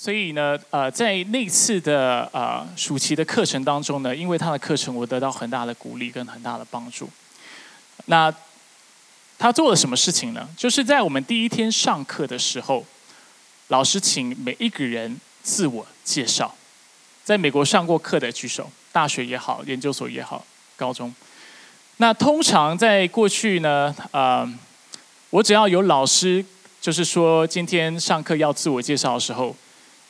所以呢，呃，在那次的呃暑期的课程当中呢，因为他的课程，我得到很大的鼓励跟很大的帮助。那他做了什么事情呢？就是在我们第一天上课的时候，老师请每一个人自我介绍。在美国上过课的举手，大学也好，研究所也好，高中。那通常在过去呢，呃，我只要有老师就是说今天上课要自我介绍的时候。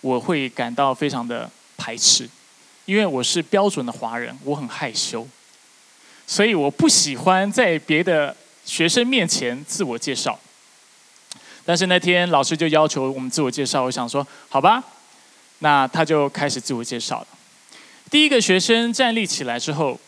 我会感到非常的排斥，因为我是标准的华人，我很害羞，所以我不喜欢在别的学生面前自我介绍。但是那天老师就要求我们自我介绍，我想说好吧，那他就开始自我介绍了。第一个学生站立起来之后，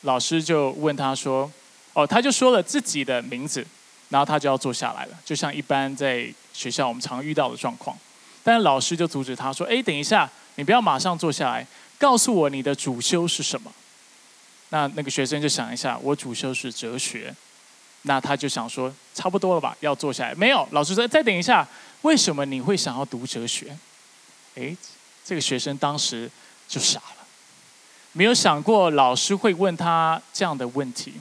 老师就问他说：“哦，他就说了自己的名字，然后他就要坐下来了，就像一般在学校我们常遇到的状况。”但老师就阻止他说：“哎，等一下，你不要马上坐下来，告诉我你的主修是什么。”那那个学生就想一下，我主修是哲学。那他就想说，差不多了吧，要坐下来。没有，老师说再等一下，为什么你会想要读哲学？哎，这个学生当时就傻了，没有想过老师会问他这样的问题，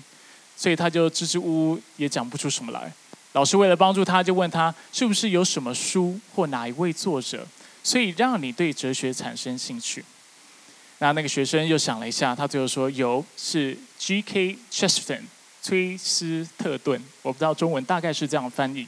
所以他就支支吾吾，也讲不出什么来。老师为了帮助他，就问他是不是有什么书或哪一位作者，所以让你对哲学产生兴趣。那那个学生又想了一下，他最后说有是 G.K. Chesterton，崔斯特顿，我不知道中文大概是这样翻译。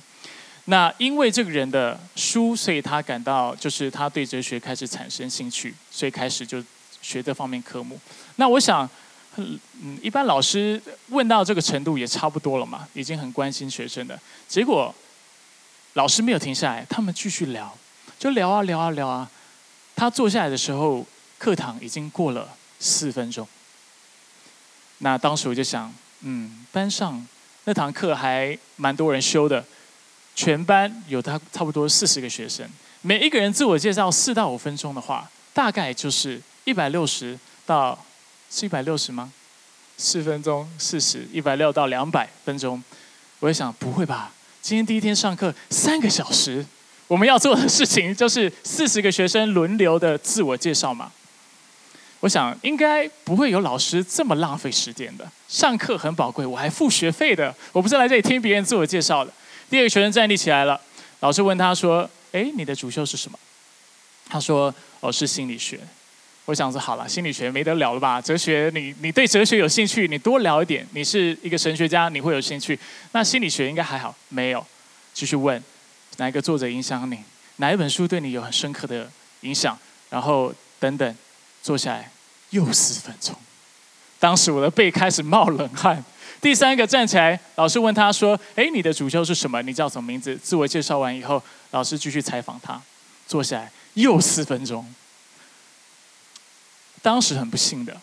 那因为这个人的书，所以他感到就是他对哲学开始产生兴趣，所以开始就学这方面科目。那我想。嗯，一般老师问到这个程度也差不多了嘛，已经很关心学生的。结果老师没有停下来，他们继续聊，就聊啊聊啊聊啊。他坐下来的时候，课堂已经过了四分钟。那当时我就想，嗯，班上那堂课还蛮多人修的，全班有他差不多四十个学生，每一个人自我介绍四到五分钟的话，大概就是一百六十到。是一百六十吗？四分钟四十，一百六到两百分钟。我在想，不会吧？今天第一天上课三个小时，我们要做的事情就是四十个学生轮流的自我介绍嘛。我想应该不会有老师这么浪费时间的。上课很宝贵，我还付学费的，我不是来这里听别人自我介绍的。第二个学生站立起来了，老师问他说：“哎，你的主修是什么？”他说：“哦，是心理学。”我想说好了，心理学没得聊了吧？哲学，你你对哲学有兴趣，你多聊一点。你是一个神学家，你会有兴趣。那心理学应该还好，没有。继续问，哪一个作者影响你？哪一本书对你有很深刻的影响？然后等等，坐下来又四分钟。当时我的背开始冒冷汗。第三个站起来，老师问他说：“哎，你的主修是什么？你叫什么名字？”自我介绍完以后，老师继续采访他。坐下来又四分钟。当时很不幸的，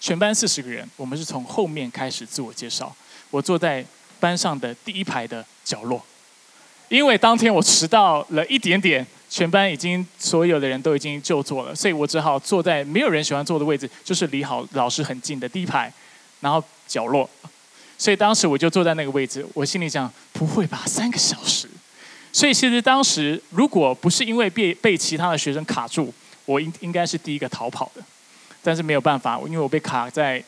全班四十个人，我们是从后面开始自我介绍。我坐在班上的第一排的角落，因为当天我迟到了一点点，全班已经所有的人都已经就座了，所以我只好坐在没有人喜欢坐的位置，就是离好老师很近的第一排，然后角落。所以当时我就坐在那个位置，我心里想：不会吧，三个小时？所以其实当时如果不是因为被被其他的学生卡住，我应应该是第一个逃跑的。但是没有办法，因为我被卡在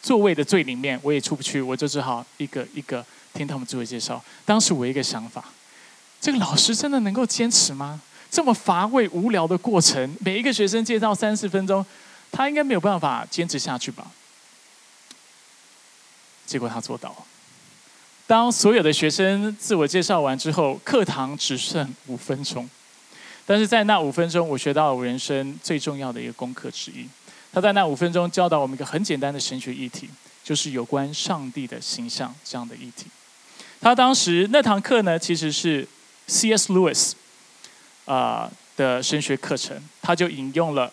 座位的最里面，我也出不去，我就只好一个一个听他们自我介绍。当时我一个想法：这个老师真的能够坚持吗？这么乏味无聊的过程，每一个学生介绍三四分钟，他应该没有办法坚持下去吧？结果他做到了。当所有的学生自我介绍完之后，课堂只剩五分钟，但是在那五分钟，我学到了我人生最重要的一个功课之一。他在那五分钟教导我们一个很简单的神学议题，就是有关上帝的形象这样的议题。他当时那堂课呢，其实是 C.S. Lewis 啊的神学课程，他就引用了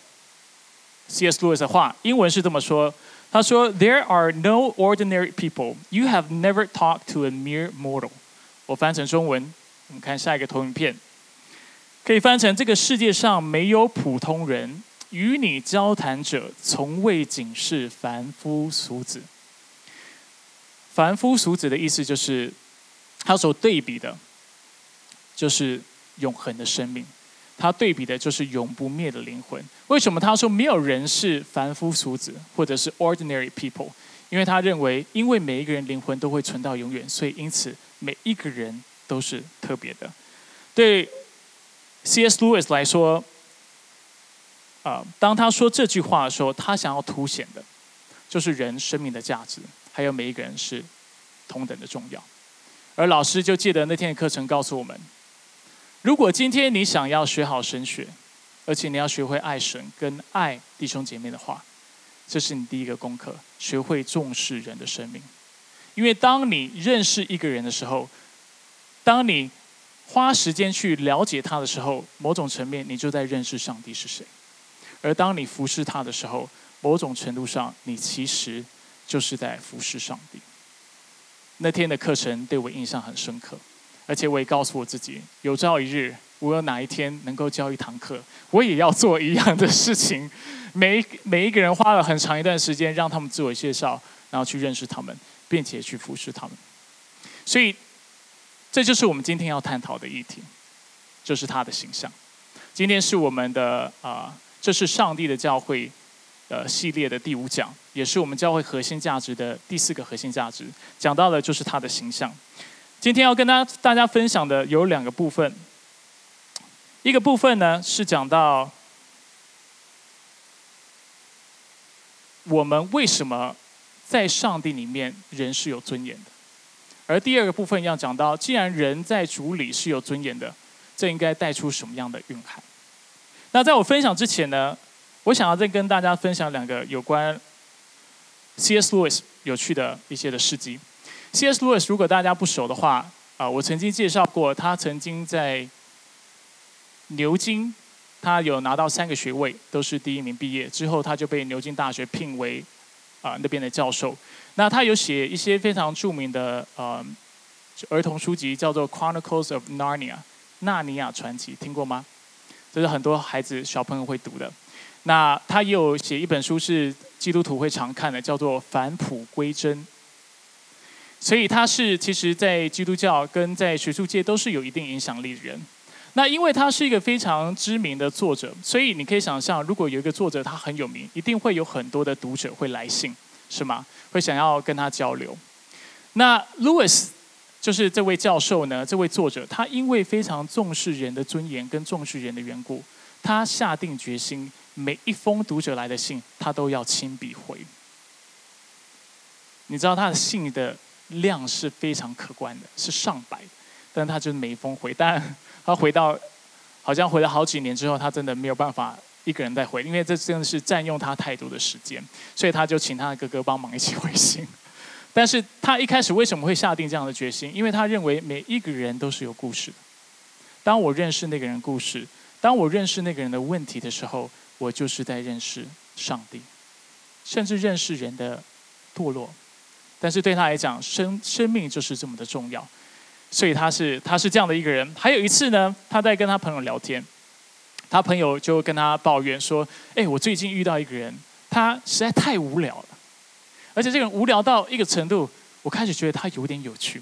C.S. Lewis 的话，英文是这么说：他说，There are no ordinary people. You have never talked to a mere mortal. 我翻成中文，我们看下一个投影片，可以翻成这个世界上没有普通人。与你交谈者从未仅是凡夫俗子。凡夫俗子的意思就是，他所对比的，就是永恒的生命。他对比的就是永不灭的灵魂。为什么他说没有人是凡夫俗子，或者是 ordinary people？因为他认为，因为每一个人灵魂都会存到永远，所以因此每一个人都是特别的。对 C.S. Lewis 来说，啊，当他说这句话的时候，他想要凸显的，就是人生命的价值，还有每一个人是同等的重要。而老师就记得那天的课程告诉我们。如果今天你想要学好神学，而且你要学会爱神跟爱弟兄姐妹的话，这是你第一个功课，学会重视人的生命。因为当你认识一个人的时候，当你花时间去了解他的时候，某种层面你就在认识上帝是谁；而当你服侍他的时候，某种程度上你其实就是在服侍上帝。那天的课程对我印象很深刻。而且我也告诉我自己，有朝一日，我有哪一天能够教一堂课，我也要做一样的事情。每每一个人花了很长一段时间，让他们自我介绍，然后去认识他们，并且去服侍他们。所以，这就是我们今天要探讨的议题，就是他的形象。今天是我们的啊，这是上帝的教会呃系列的第五讲，也是我们教会核心价值的第四个核心价值，讲到的就是他的形象。今天要跟大大家分享的有两个部分，一个部分呢是讲到我们为什么在上帝里面人是有尊严的，而第二个部分要讲到，既然人在主里是有尊严的，这应该带出什么样的蕴含？那在我分享之前呢，我想要再跟大家分享两个有关 C.S. Lewis 有趣的一些的事迹。C.S. Lewis，如果大家不熟的话，啊，我曾经介绍过，他曾经在牛津，他有拿到三个学位，都是第一名毕业。之后他就被牛津大学聘为啊那边的教授。那他有写一些非常著名的呃儿童书籍，叫做《Chronicles of Narnia》纳尼亚传奇，听过吗？这是很多孩子小朋友会读的。那他也有写一本书是基督徒会常看的，叫做《返璞归真》。所以他是其实，在基督教跟在学术界都是有一定影响力的人。那因为他是一个非常知名的作者，所以你可以想象，如果有一个作者他很有名，一定会有很多的读者会来信，是吗？会想要跟他交流。那 Louis 就是这位教授呢，这位作者，他因为非常重视人的尊严跟重视人的缘故，他下定决心，每一封读者来的信，他都要亲笔回。你知道他的信的。量是非常可观的，是上百，但他就是每一封回，但他回到好像回了好几年之后，他真的没有办法一个人再回，因为这真的是占用他太多的时间，所以他就请他的哥哥帮忙一起回信。但是他一开始为什么会下定这样的决心？因为他认为每一个人都是有故事的。当我认识那个人故事，当我认识那个人的问题的时候，我就是在认识上帝，甚至认识人的堕落。但是对他来讲，生生命就是这么的重要，所以他是他是这样的一个人。还有一次呢，他在跟他朋友聊天，他朋友就跟他抱怨说：“哎，我最近遇到一个人，他实在太无聊了，而且这个人无聊到一个程度，我开始觉得他有点有趣，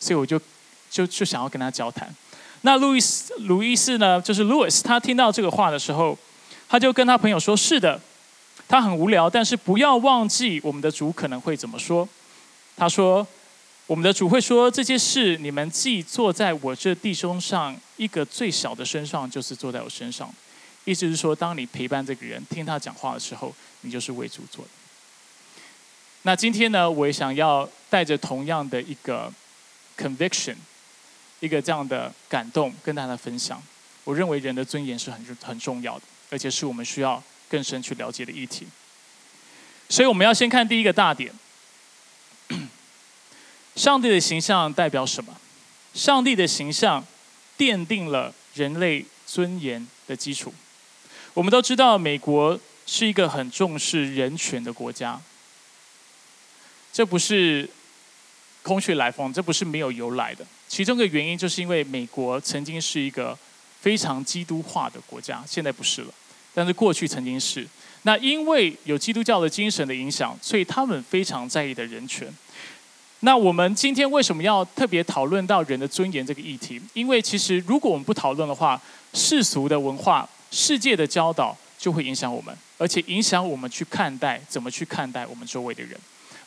所以我就就就想要跟他交谈。”那路易斯路易斯呢，就是 Louis，他听到这个话的时候，他就跟他朋友说：“是的，他很无聊，但是不要忘记我们的主可能会怎么说。”他说：“我们的主会说这些事，你们既坐在我这弟兄上一个最小的身上，就是坐在我身上。意思是说，当你陪伴这个人，听他讲话的时候，你就是为主做的。那今天呢，我也想要带着同样的一个 conviction，一个这样的感动，跟大家分享。我认为人的尊严是很很重要的，而且是我们需要更深去了解的议题。所以，我们要先看第一个大点。”上帝的形象代表什么？上帝的形象奠定了人类尊严的基础。我们都知道，美国是一个很重视人权的国家。这不是空穴来风，这不是没有由来的。其中的原因，就是因为美国曾经是一个非常基督化的国家，现在不是了，但是过去曾经是。那因为有基督教的精神的影响，所以他们非常在意的人权。那我们今天为什么要特别讨论到人的尊严这个议题？因为其实如果我们不讨论的话，世俗的文化、世界的教导就会影响我们，而且影响我们去看待怎么去看待我们周围的人。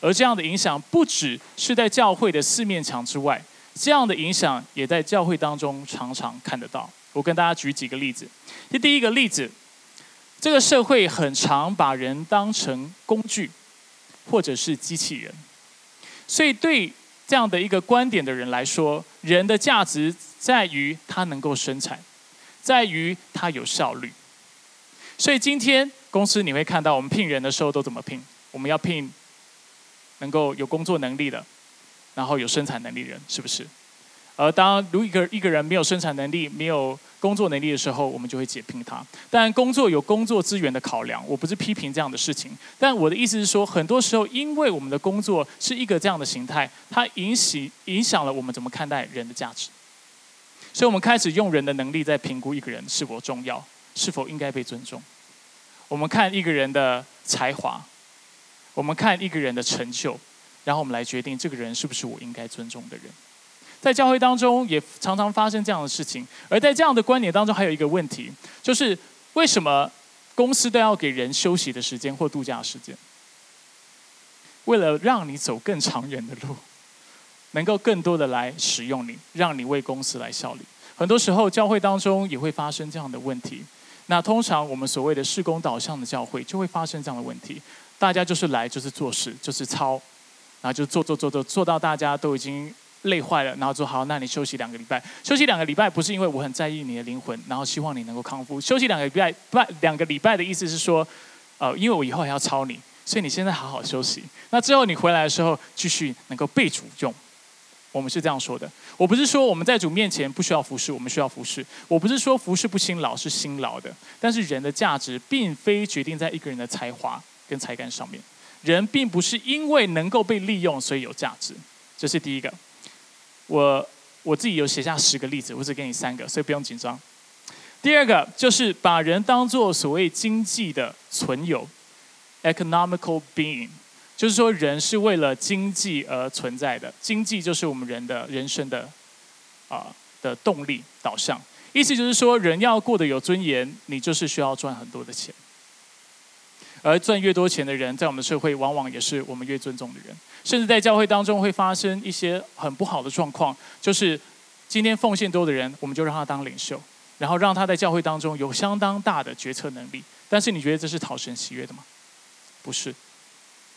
而这样的影响不只是在教会的四面墙之外，这样的影响也在教会当中常常看得到。我跟大家举几个例子。这第一个例子，这个社会很常把人当成工具，或者是机器人。所以，对这样的一个观点的人来说，人的价值在于他能够生产，在于他有效率。所以，今天公司你会看到，我们聘人的时候都怎么聘？我们要聘能够有工作能力的，然后有生产能力的人，是不是？而当如一个一个人没有生产能力、没有工作能力的时候，我们就会解聘他。但工作有工作资源的考量，我不是批评这样的事情。但我的意思是说，很多时候因为我们的工作是一个这样的形态，它影响影响了我们怎么看待人的价值。所以我们开始用人的能力在评估一个人是否重要，是否应该被尊重。我们看一个人的才华，我们看一个人的成就，然后我们来决定这个人是不是我应该尊重的人。在教会当中也常常发生这样的事情，而在这样的观点当中，还有一个问题，就是为什么公司都要给人休息的时间或度假时间？为了让你走更长远的路，能够更多的来使用你，让你为公司来效力。很多时候，教会当中也会发生这样的问题。那通常我们所谓的事工导向的教会，就会发生这样的问题：大家就是来就是做事，就是操，然后就做做做做做到大家都已经。累坏了，然后说好，那你休息两个礼拜。休息两个礼拜不是因为我很在意你的灵魂，然后希望你能够康复。休息两个礼拜，不，两个礼拜的意思是说，呃，因为我以后还要操你，所以你现在好好休息。那之后你回来的时候，继续能够被主用。我们是这样说的。我不是说我们在主面前不需要服侍，我们需要服侍。我不是说服侍不辛劳，是辛劳的。但是人的价值并非决定在一个人的才华跟才干上面。人并不是因为能够被利用所以有价值。这是第一个。我我自己有写下十个例子，我只给你三个，所以不用紧张。第二个就是把人当做所谓经济的存有 （economical being），就是说人是为了经济而存在的，经济就是我们人的人生的啊的动力导向。意思就是说，人要过得有尊严，你就是需要赚很多的钱。而赚越多钱的人，在我们社会往往也是我们越尊重的人。甚至在教会当中会发生一些很不好的状况，就是今天奉献多的人，我们就让他当领袖，然后让他在教会当中有相当大的决策能力。但是你觉得这是讨神喜悦的吗？不是。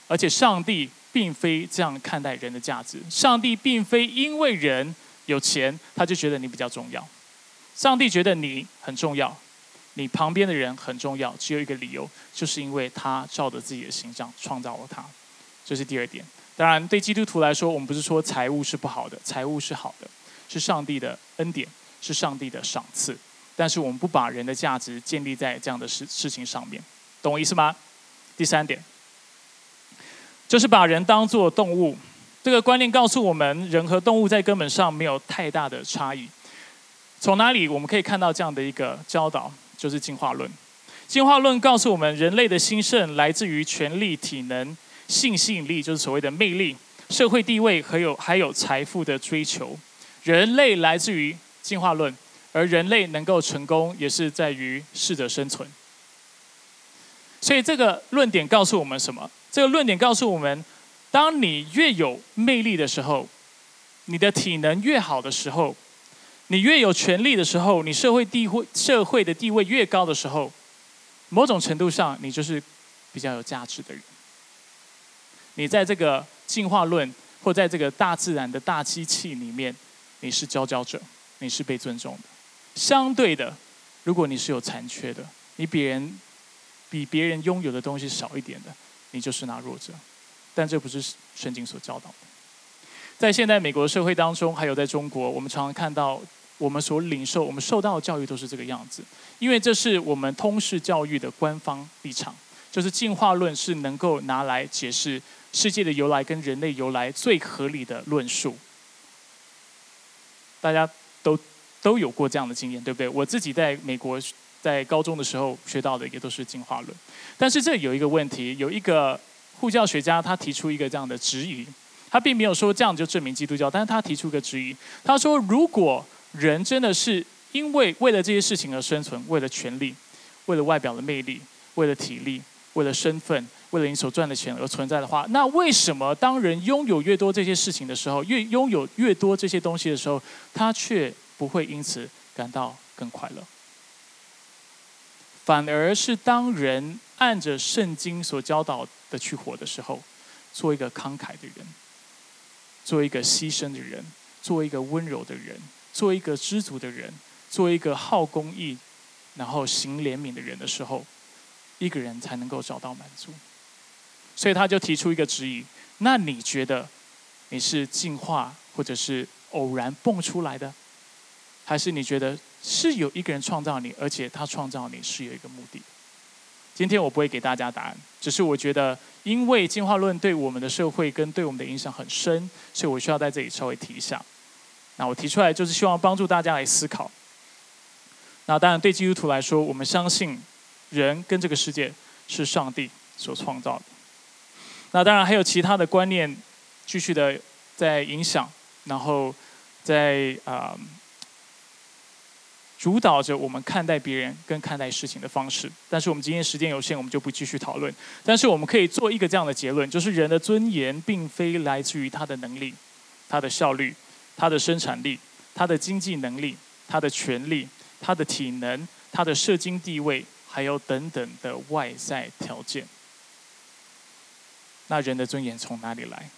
而且上帝并非这样看待人的价值。上帝并非因为人有钱，他就觉得你比较重要。上帝觉得你很重要，你旁边的人很重要，只有一个理由，就是因为他照着自己的形象创造了他。这是第二点。当然，对基督徒来说，我们不是说财务是不好的，财务是好的，是上帝的恩典，是上帝的赏赐。但是我们不把人的价值建立在这样的事事情上面，懂我意思吗？第三点，就是把人当作动物。这个观念告诉我们，人和动物在根本上没有太大的差异。从哪里我们可以看到这样的一个教导？就是进化论。进化论告诉我们，人类的兴盛来自于权力、体能。性吸引力就是所谓的魅力，社会地位还有还有财富的追求。人类来自于进化论，而人类能够成功也是在于适者生存。所以这个论点告诉我们什么？这个论点告诉我们，当你越有魅力的时候，你的体能越好的时候，你越有权力的时候，你社会地位社会的地位越高的时候，某种程度上，你就是比较有价值的人。你在这个进化论，或在这个大自然的大机器里面，你是佼佼者，你是被尊重的。相对的，如果你是有残缺的，你比人比别人拥有的东西少一点的，你就是那弱者。但这不是圣经所教导的。在现在美国社会当中，还有在中国，我们常常看到我们所领受、我们受到的教育都是这个样子，因为这是我们通识教育的官方立场，就是进化论是能够拿来解释。世界的由来跟人类由来最合理的论述，大家都都有过这样的经验，对不对？我自己在美国在高中的时候学到的也都是进化论，但是这有一个问题，有一个护教学家他提出一个这样的质疑，他并没有说这样就证明基督教，但是他提出一个质疑。他说，如果人真的是因为为了这些事情而生存，为了权力，为了外表的魅力，为了体力，为了身份，为了你所赚的钱而存在的话，那为什么当人拥有越多这些事情的时候，越拥有越多这些东西的时候，他却不会因此感到更快乐？反而是当人按着圣经所教导的去活的时候，做一个慷慨的人，做一个牺牲的人，做一个温柔的人，做一个知足的人，做一个好公益，然后行怜悯的人的时候，一个人才能够找到满足。所以他就提出一个质疑：那你觉得你是进化，或者是偶然蹦出来的，还是你觉得？是有一个人创造你，而且他创造你是有一个目的。今天我不会给大家答案，只是我觉得，因为进化论对我们的社会跟对我们的影响很深，所以我需要在这里稍微提一下。那我提出来就是希望帮助大家来思考。那当然，对基督徒来说，我们相信人跟这个世界是上帝所创造的。那当然还有其他的观念继续的在影响，然后在啊。主导着我们看待别人跟看待事情的方式，但是我们今天时间有限，我们就不继续讨论。但是我们可以做一个这样的结论，就是人的尊严并非来自于他的能力、他的效率、他的生产力、他的经济能力、他的权利、他的体能、他的社经地位，还有等等的外在条件。那人的尊严从哪里来？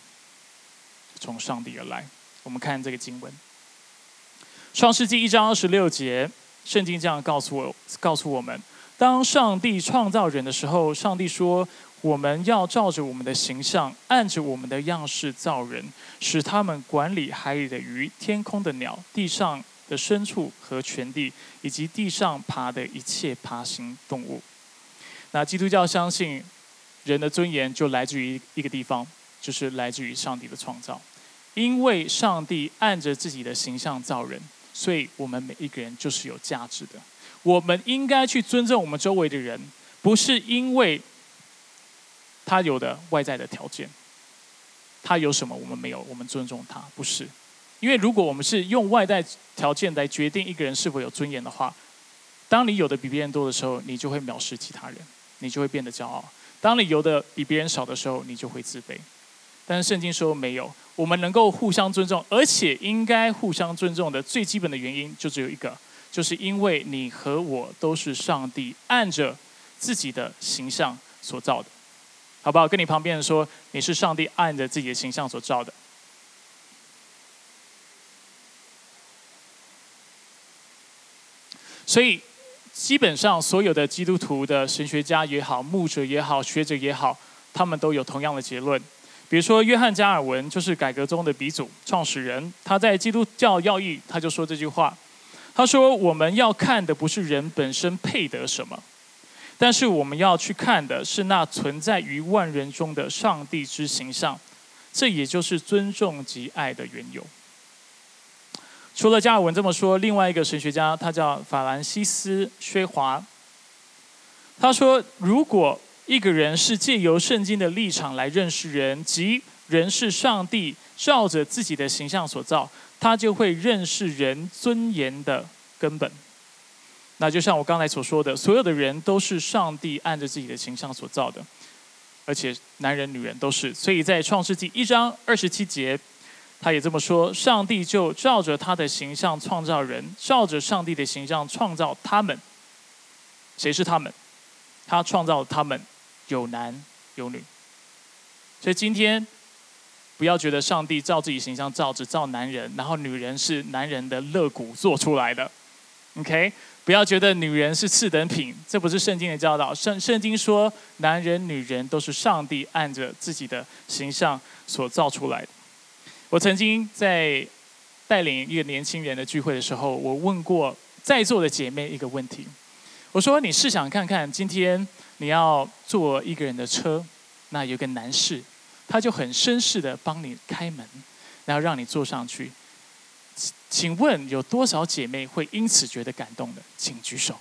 从上帝而来。我们看这个经文。创世纪一章二十六节，圣经这样告诉我，告诉我们：当上帝创造人的时候，上帝说：“我们要照着我们的形象，按着我们的样式造人，使他们管理海里的鱼、天空的鸟、地上的牲畜和全地，以及地上爬的一切爬行动物。”那基督教相信，人的尊严就来自于一个地方，就是来自于上帝的创造，因为上帝按着自己的形象造人。所以我们每一个人就是有价值的。我们应该去尊重我们周围的人，不是因为他有的外在的条件，他有什么我们没有，我们尊重他，不是。因为如果我们是用外在条件来决定一个人是否有尊严的话，当你有的比别人多的时候，你就会藐视其他人，你就会变得骄傲；当你有的比别人少的时候，你就会自卑。但是圣经说没有。我们能够互相尊重，而且应该互相尊重的最基本的原因就只有一个，就是因为你和我都是上帝按着自己的形象所造的，好不好？跟你旁边人说，你是上帝按着自己的形象所造的。所以，基本上所有的基督徒的神学家也好、牧者也好、学者也好，他们都有同样的结论。比如说，约翰加尔文就是改革中的鼻祖、创始人。他在《基督教要义》他就说这句话：“他说，我们要看的不是人本身配得什么，但是我们要去看的是那存在于万人中的上帝之形象。这也就是尊重及爱的缘由。”除了加尔文这么说，另外一个神学家他叫法兰西斯·薛华，他说：“如果……”一个人是借由圣经的立场来认识人，即人是上帝照着自己的形象所造，他就会认识人尊严的根本。那就像我刚才所说的，所有的人都是上帝按着自己的形象所造的，而且男人、女人都是。所以在创世纪一章二十七节，他也这么说：上帝就照着他的形象创造人，照着上帝的形象创造他们。谁是他们？他创造他们。有男有女，所以今天不要觉得上帝照自己形象造只造男人，然后女人是男人的肋骨做出来的。OK，不要觉得女人是次等品，这不是圣经的教导。圣圣经说，男人女人都是上帝按着自己的形象所造出来的。我曾经在带领一个年轻人的聚会的时候，我问过在座的姐妹一个问题，我说：“你试想看看，今天。”你要坐一个人的车，那有个男士，他就很绅士的帮你开门，然后让你坐上去。请问有多少姐妹会因此觉得感动的？请举手。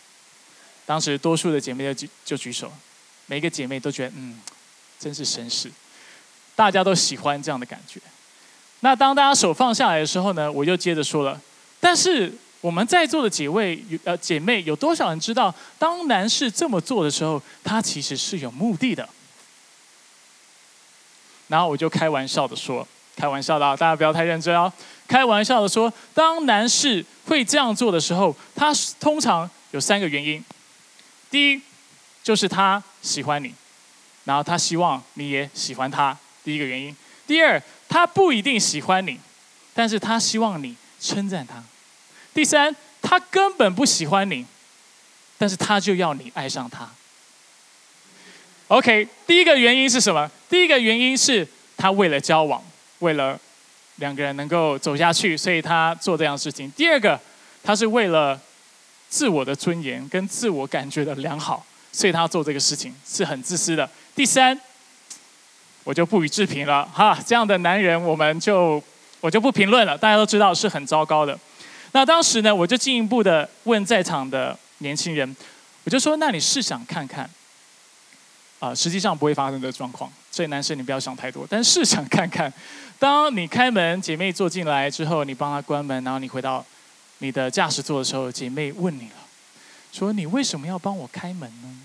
当时多数的姐妹就举就举手，每个姐妹都觉得嗯，真是绅士，大家都喜欢这样的感觉。那当大家手放下来的时候呢，我就接着说了。但是我们在座的几位呃姐妹，有多少人知道，当男士这么做的时候，他其实是有目的的？然后我就开玩笑的说，开玩笑的，大家不要太认真哦。开玩笑的说，当男士会这样做的时候，他通常有三个原因。第一，就是他喜欢你，然后他希望你也喜欢他，第一个原因。第二，他不一定喜欢你，但是他希望你称赞他。第三，他根本不喜欢你，但是他就要你爱上他。OK，第一个原因是什么？第一个原因是他为了交往，为了两个人能够走下去，所以他做这样的事情。第二个，他是为了自我的尊严跟自我感觉的良好，所以他做这个事情是很自私的。第三，我就不予置评了哈，这样的男人我们就我就不评论了，大家都知道是很糟糕的。那当时呢，我就进一步的问在场的年轻人，我就说：那你试想看看。啊，实际上不会发生的状况，所以男生你不要想太多。但试想看看，当你开门，姐妹坐进来之后，你帮她关门，然后你回到你的驾驶座的时候，姐妹问你了，说你为什么要帮我开门呢？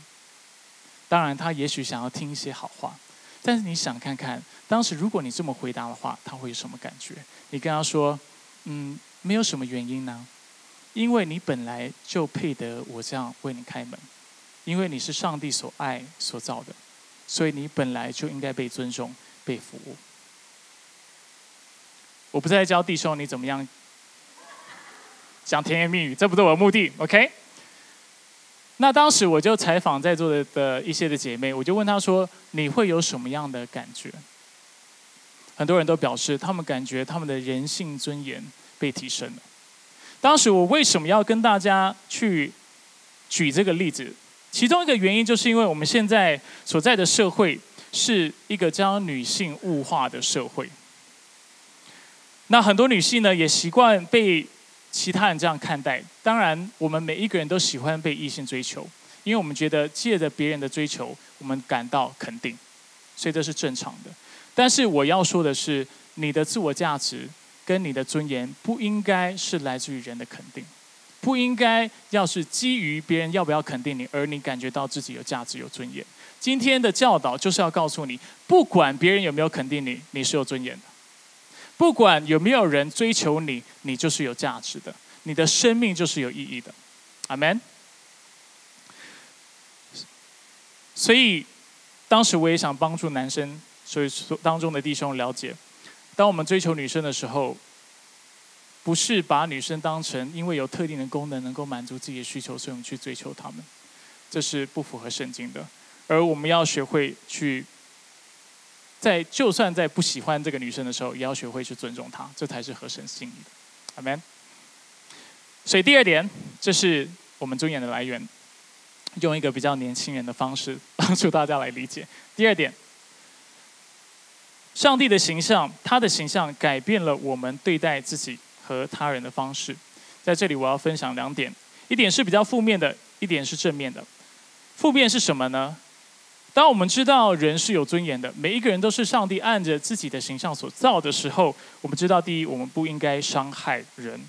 当然，她也许想要听一些好话，但是你想看看，当时如果你这么回答的话，她会有什么感觉？你跟她说，嗯，没有什么原因呢，因为你本来就配得我这样为你开门。因为你是上帝所爱所造的，所以你本来就应该被尊重、被服务。我不再教弟兄你怎么样讲甜言蜜语，这不是我的目的。OK？那当时我就采访在座的的一些的姐妹，我就问她说：“你会有什么样的感觉？”很多人都表示，他们感觉他们的人性尊严被提升了。当时我为什么要跟大家去举这个例子？其中一个原因，就是因为我们现在所在的社会是一个将女性物化的社会。那很多女性呢，也习惯被其他人这样看待。当然，我们每一个人都喜欢被异性追求，因为我们觉得借着别人的追求，我们感到肯定，所以这是正常的。但是我要说的是，你的自我价值跟你的尊严，不应该是来自于人的肯定。不应该要是基于别人要不要肯定你，而你感觉到自己有价值、有尊严。今天的教导就是要告诉你，不管别人有没有肯定你，你是有尊严的；不管有没有人追求你，你就是有价值的。你的生命就是有意义的。阿门。所以，当时我也想帮助男生，所以当中的弟兄了解，当我们追求女生的时候。不是把女生当成因为有特定的功能能够满足自己的需求，所以我们去追求她们，这是不符合圣经的。而我们要学会去，在就算在不喜欢这个女生的时候，也要学会去尊重她，这才是合神心意的。阿门。所以第二点，这是我们尊严的来源，用一个比较年轻人的方式帮助大家来理解。第二点。上帝的形象，他的形象改变了我们对待自己。和他人的方式，在这里我要分享两点，一点是比较负面的，一点是正面的。负面是什么呢？当我们知道人是有尊严的，每一个人都是上帝按着自己的形象所造的时候，我们知道，第一，我们不应该伤害人。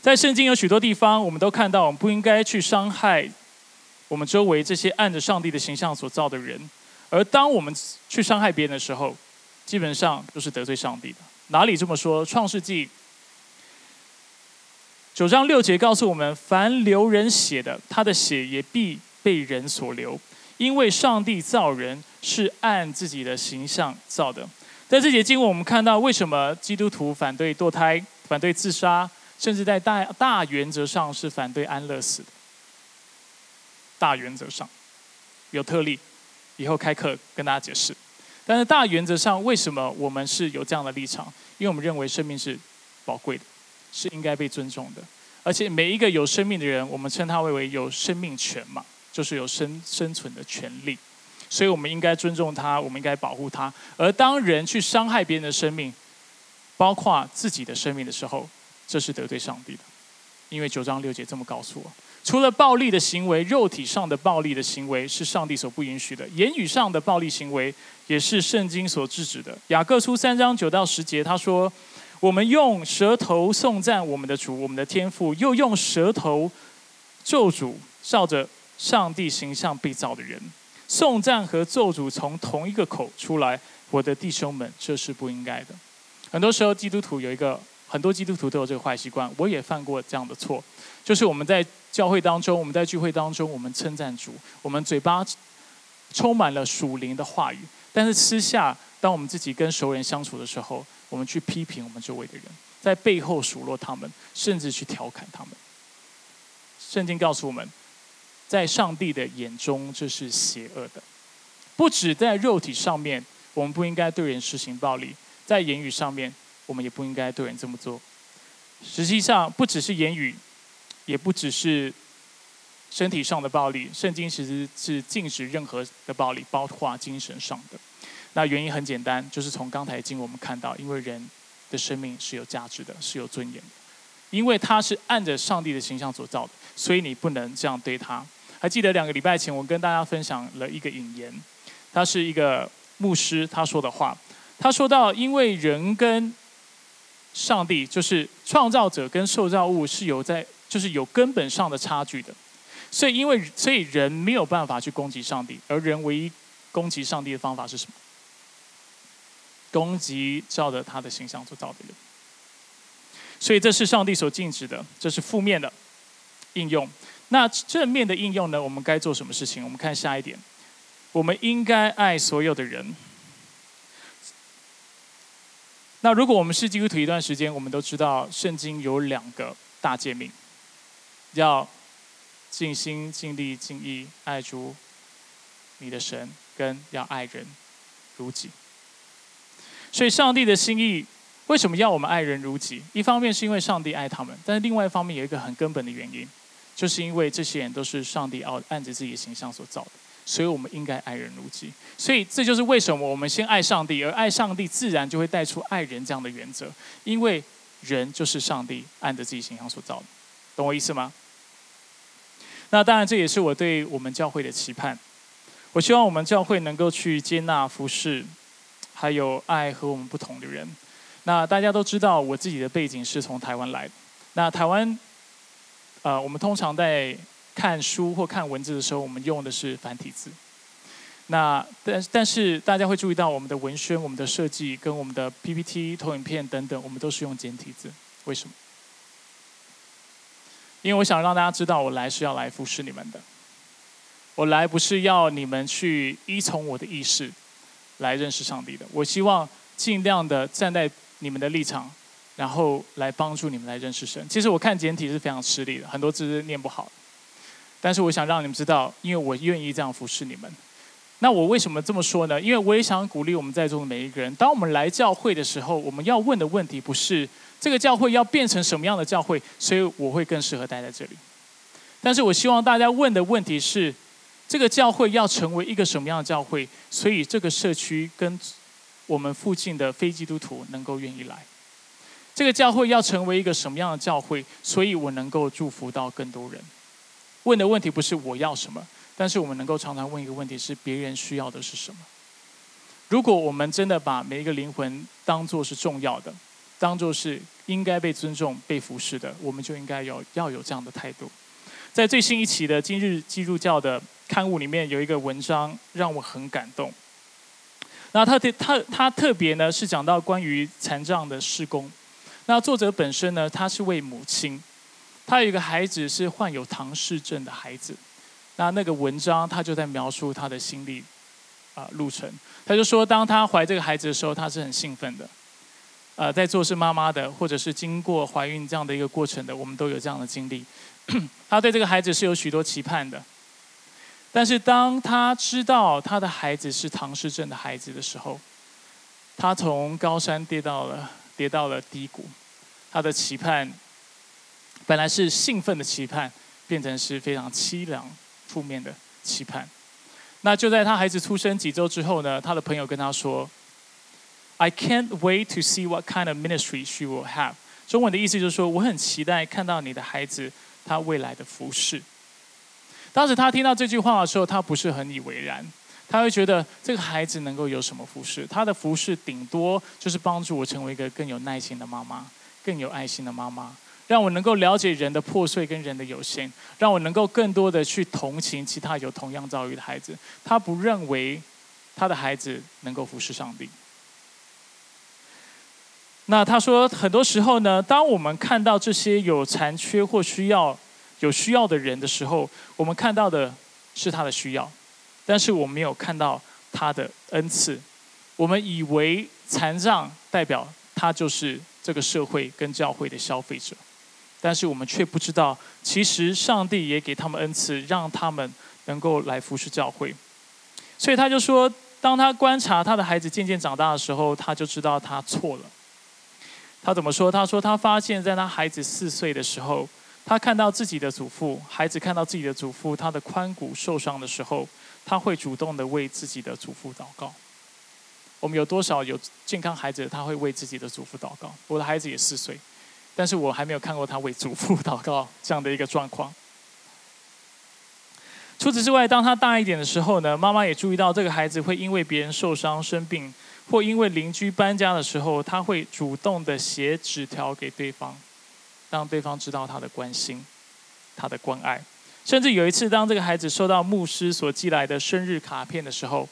在圣经有许多地方，我们都看到，我们不应该去伤害我们周围这些按着上帝的形象所造的人。而当我们去伤害别人的时候，基本上都是得罪上帝的。哪里这么说？创世纪九章六节告诉我们：凡流人血的，他的血也必被人所流，因为上帝造人是按自己的形象造的。在这节经文，我们看到为什么基督徒反对堕胎、反对自杀，甚至在大大原则上是反对安乐死的。大原则上有特例，以后开课跟大家解释。但是大原则上，为什么我们是有这样的立场？因为我们认为生命是宝贵的，是应该被尊重的。而且每一个有生命的人，我们称他为为有生命权嘛，就是有生生存的权利。所以我们应该尊重他，我们应该保护他。而当人去伤害别人的生命，包括自己的生命的时候，这是得罪上帝的。因为九章六节这么告诉我。除了暴力的行为，肉体上的暴力的行为是上帝所不允许的；言语上的暴力行为也是圣经所制止的。雅各书三章九到十节，他说：“我们用舌头颂赞我们的主，我们的天父，又用舌头咒诅照着上帝形象被造的人。颂赞和咒诅从同一个口出来，我的弟兄们，这是不应该的。很多时候，基督徒有一个。”很多基督徒都有这个坏习惯，我也犯过这样的错，就是我们在教会当中，我们在聚会当中，我们称赞主，我们嘴巴充满了属灵的话语，但是私下，当我们自己跟熟人相处的时候，我们去批评我们周围的人，在背后数落他们，甚至去调侃他们。圣经告诉我们，在上帝的眼中这是邪恶的，不止在肉体上面，我们不应该对人实行暴力，在言语上面。我们也不应该对人这么做。实际上，不只是言语，也不只是身体上的暴力。圣经其实是禁止任何的暴力，包括精神上的。那原因很简单，就是从刚才经我们看到，因为人的生命是有价值的，是有尊严的。因为他是按着上帝的形象所造的，所以你不能这样对他。还记得两个礼拜前，我跟大家分享了一个引言，他是一个牧师他说的话。他说到，因为人跟上帝就是创造者跟受造物是有在，就是有根本上的差距的，所以因为所以人没有办法去攻击上帝，而人唯一攻击上帝的方法是什么？攻击照着他的形象所造的人。所以这是上帝所禁止的，这是负面的应用。那正面的应用呢？我们该做什么事情？我们看下一点，我们应该爱所有的人。那如果我们是基督徒一段时间，我们都知道圣经有两个大诫命，要尽心、尽力、尽意爱主你的神，跟要爱人如己。所以上帝的心意为什么要我们爱人如己？一方面是因为上帝爱他们，但是另外一方面有一个很根本的原因，就是因为这些人都是上帝要按着自己的形象所造的。所以我们应该爱人如己，所以这就是为什么我们先爱上帝，而爱上帝自然就会带出爱人这样的原则，因为人就是上帝按着自己形象所造的，懂我意思吗？那当然这也是我对我们教会的期盼，我希望我们教会能够去接纳服侍，还有爱和我们不同的人。那大家都知道我自己的背景是从台湾来的，那台湾，呃，我们通常在。看书或看文字的时候，我们用的是繁体字。那但但是大家会注意到，我们的文宣、我们的设计跟我们的 PPT、投影片等等，我们都是用简体字。为什么？因为我想让大家知道，我来是要来服侍你们的。我来不是要你们去依从我的意识来认识上帝的。我希望尽量的站在你们的立场，然后来帮助你们来认识神。其实我看简体是非常吃力的，很多字念不好。但是我想让你们知道，因为我愿意这样服侍你们。那我为什么这么说呢？因为我也想鼓励我们在座的每一个人，当我们来教会的时候，我们要问的问题不是这个教会要变成什么样的教会，所以我会更适合待在这里。但是我希望大家问的问题是，这个教会要成为一个什么样的教会，所以这个社区跟我们附近的非基督徒能够愿意来。这个教会要成为一个什么样的教会，所以我能够祝福到更多人。问的问题不是我要什么，但是我们能够常常问一个问题：是别人需要的是什么？如果我们真的把每一个灵魂当做是重要的，当做是应该被尊重、被服侍的，我们就应该有要有这样的态度。在最新一期的《今日基督教》的刊物里面，有一个文章让我很感动。那他特他他特别呢是讲到关于残障的施工。那作者本身呢，他是位母亲。他有一个孩子是患有唐氏症的孩子，那那个文章他就在描述他的心理啊路程。他就说，当他怀这个孩子的时候，他是很兴奋的。呃，在做是妈妈的，或者是经过怀孕这样的一个过程的，我们都有这样的经历。他对这个孩子是有许多期盼的。但是当他知道他的孩子是唐氏症的孩子的时候，他从高山跌到了跌到了低谷，他的期盼。本来是兴奋的期盼，变成是非常凄凉、负面的期盼。那就在他孩子出生几周之后呢，他的朋友跟他说：“I can't wait to see what kind of ministry she will have。”中文的意思就是说，我很期待看到你的孩子他未来的服饰。当时他听到这句话的时候，他不是很以为然，他会觉得这个孩子能够有什么服饰？他的服饰顶多就是帮助我成为一个更有耐心的妈妈，更有爱心的妈妈，让我能够了解人的破碎跟人的有限，让我能够更多的去同情其他有同样遭遇的孩子。他不认为他的孩子能够服侍上帝。那他说，很多时候呢，当我们看到这些有残缺或需要有需要的人的时候，我们看到的是他的需要，但是我没有看到他的恩赐。我们以为残障代表他就是这个社会跟教会的消费者，但是我们却不知道，其实上帝也给他们恩赐，让他们能够来服侍教会。所以他就说，当他观察他的孩子渐渐长大的时候，他就知道他错了。他怎么说？他说他发现，在他孩子四岁的时候，他看到自己的祖父，孩子看到自己的祖父，他的髋骨受伤的时候，他会主动的为自己的祖父祷告。我们有多少有健康孩子，他会为自己的祖父祷告？我的孩子也四岁，但是我还没有看过他为祖父祷告这样的一个状况。除此之外，当他大一点的时候呢，妈妈也注意到这个孩子会因为别人受伤生病。或因为邻居搬家的时候，他会主动的写纸条给对方，让对方知道他的关心、他的关爱。甚至有一次，当这个孩子收到牧师所寄来的生日卡片的时候，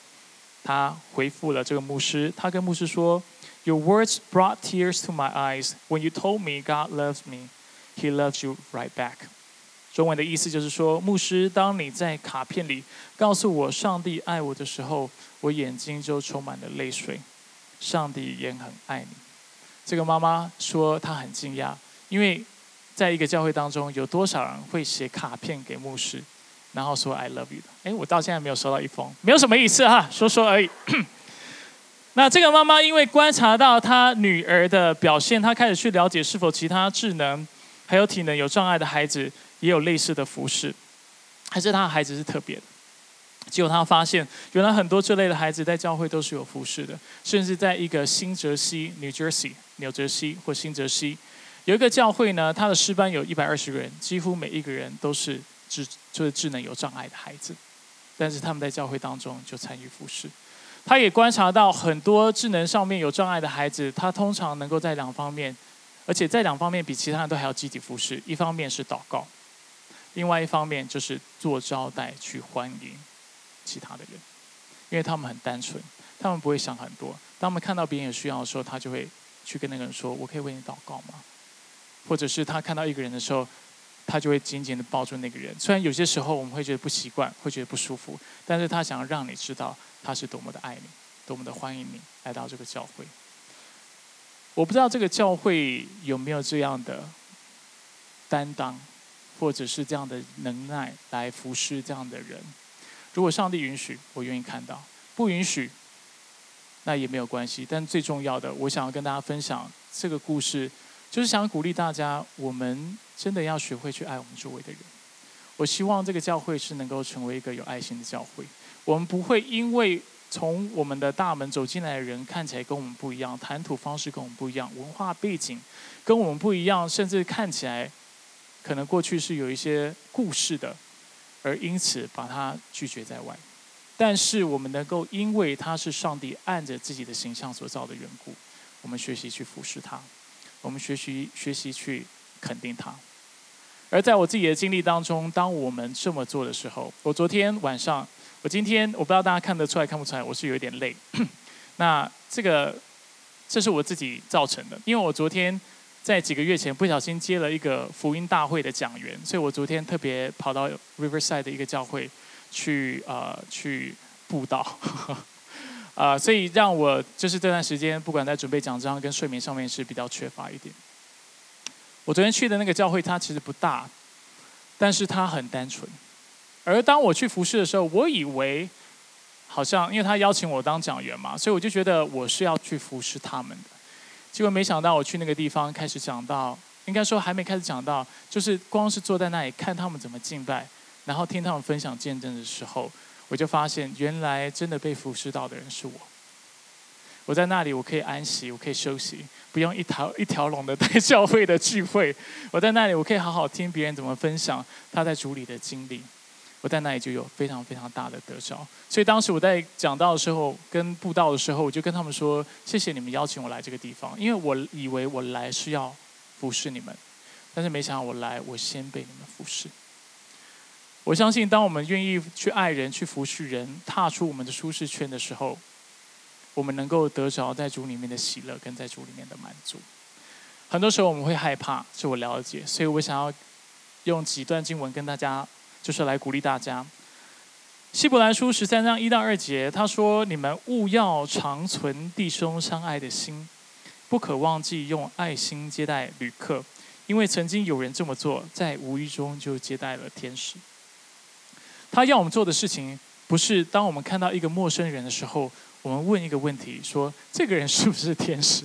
他回复了这个牧师。他跟牧师说：“Your words brought tears to my eyes when you told me God loves me. He loves you right back.” 中文的意思就是说，牧师，当你在卡片里告诉我上帝爱我的时候，我眼睛就充满了泪水。上帝也很爱你。这个妈妈说她很惊讶，因为在一个教会当中，有多少人会写卡片给牧师，然后说 “I love you” 的？哎，我到现在没有收到一封，没有什么意思哈，说说而已。那这个妈妈因为观察到她女儿的表现，她开始去了解是否其他智能还有体能有障碍的孩子。也有类似的服饰，还是她的孩子是特别的？结果她发现，原来很多这类的孩子在教会都是有服饰的，甚至在一个新泽西 （New Jersey）、纽泽西或新泽西，有一个教会呢，他的诗班有一百二十个人，几乎每一个人都是智就是智能有障碍的孩子，但是他们在教会当中就参与服饰。他也观察到很多智能上面有障碍的孩子，他通常能够在两方面，而且在两方面比其他人都还要积极服侍。一方面是祷告。另外一方面就是做招待去欢迎其他的人，因为他们很单纯，他们不会想很多。当他们看到别人有需要的时候，他就会去跟那个人说：“我可以为你祷告吗？”或者是他看到一个人的时候，他就会紧紧的抱住那个人。虽然有些时候我们会觉得不习惯，会觉得不舒服，但是他想要让你知道他是多么的爱你，多么的欢迎你来到这个教会。我不知道这个教会有没有这样的担当。或者是这样的能耐来服侍这样的人，如果上帝允许，我愿意看到；不允许，那也没有关系。但最重要的，我想要跟大家分享这个故事，就是想鼓励大家，我们真的要学会去爱我们周围的人。我希望这个教会是能够成为一个有爱心的教会。我们不会因为从我们的大门走进来的人看起来跟我们不一样，谈吐方式跟我们不一样，文化背景跟我们不一样，甚至看起来。可能过去是有一些故事的，而因此把它拒绝在外。但是我们能够因为他是上帝按着自己的形象所造的缘故，我们学习去服侍他，我们学习学习去肯定他。而在我自己的经历当中，当我们这么做的时候，我昨天晚上，我今天我不知道大家看得出来看不出来，我是有点累。那这个这是我自己造成的，因为我昨天。在几个月前，不小心接了一个福音大会的讲员，所以我昨天特别跑到 Riverside 的一个教会去呃去布道，啊，所以让我就是这段时间，不管在准备讲章跟睡眠上面是比较缺乏一点。我昨天去的那个教会，它其实不大，但是它很单纯。而当我去服侍的时候，我以为好像因为他邀请我当讲员嘛，所以我就觉得我是要去服侍他们的。结果没想到，我去那个地方开始讲到，应该说还没开始讲到，就是光是坐在那里看他们怎么敬拜，然后听他们分享见证的时候，我就发现原来真的被服侍到的人是我。我在那里，我可以安息，我可以休息，不用一条一条龙的 带教会的聚会。我在那里，我可以好好听别人怎么分享他在主里的经历。我在那里就有非常非常大的得着。所以当时我在讲到的时候，跟布道的时候，我就跟他们说：谢谢你们邀请我来这个地方，因为我以为我来是要服侍你们，但是没想到我来，我先被你们服侍。我相信，当我们愿意去爱人、去服侍人、踏出我们的舒适圈的时候，我们能够得着在主里面的喜乐，跟在主里面的满足。很多时候我们会害怕，是我了解，所以我想要用几段经文跟大家，就是来鼓励大家。希伯来书十三章一到二节，他说：“你们务要长存弟兄相爱的心，不可忘记用爱心接待旅客，因为曾经有人这么做，在无意中就接待了天使。”他要我们做的事情，不是当我们看到一个陌生人的时候，我们问一个问题：说这个人是不是天使？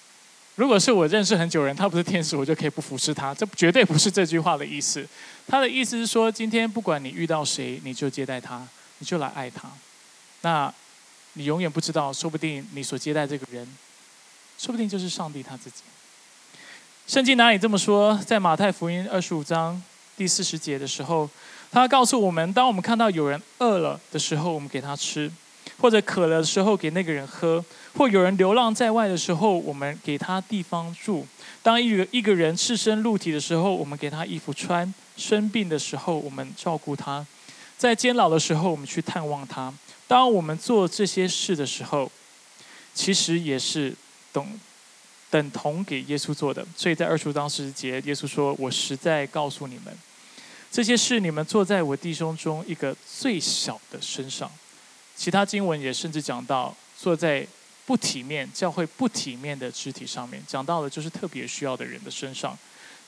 如果是我认识很久人，他不是天使，我就可以不服侍他。这绝对不是这句话的意思。他的意思是说，今天不管你遇到谁，你就接待他，你就来爱他。那你永远不知道，说不定你所接待这个人，说不定就是上帝他自己。圣经哪里这么说？在马太福音二十五章第四十节的时候。他告诉我们：当我们看到有人饿了的时候，我们给他吃；或者渴了的时候，给那个人喝；或有人流浪在外的时候，我们给他地方住；当一个一个人赤身露体的时候，我们给他衣服穿；生病的时候，我们照顾他；在监牢的时候，我们去探望他。当我们做这些事的时候，其实也是等等同给耶稣做的。所以在二十章十节，耶稣说：“我实在告诉你们。”这些事你们做在我弟兄中一个最小的身上，其他经文也甚至讲到坐在不体面教会不体面的肢体上面，讲到的就是特别需要的人的身上，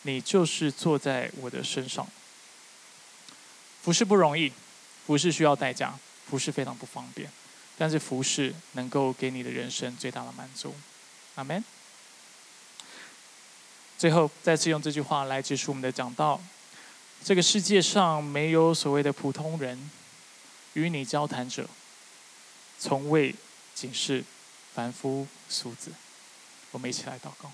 你就是坐在我的身上。服侍不容易，服侍需要代价，服侍非常不方便，但是服侍能够给你的人生最大的满足。阿门。最后再次用这句话来结束我们的讲道。这个世界上没有所谓的普通人，与你交谈者，从未仅是凡夫俗子。我们一起来祷告。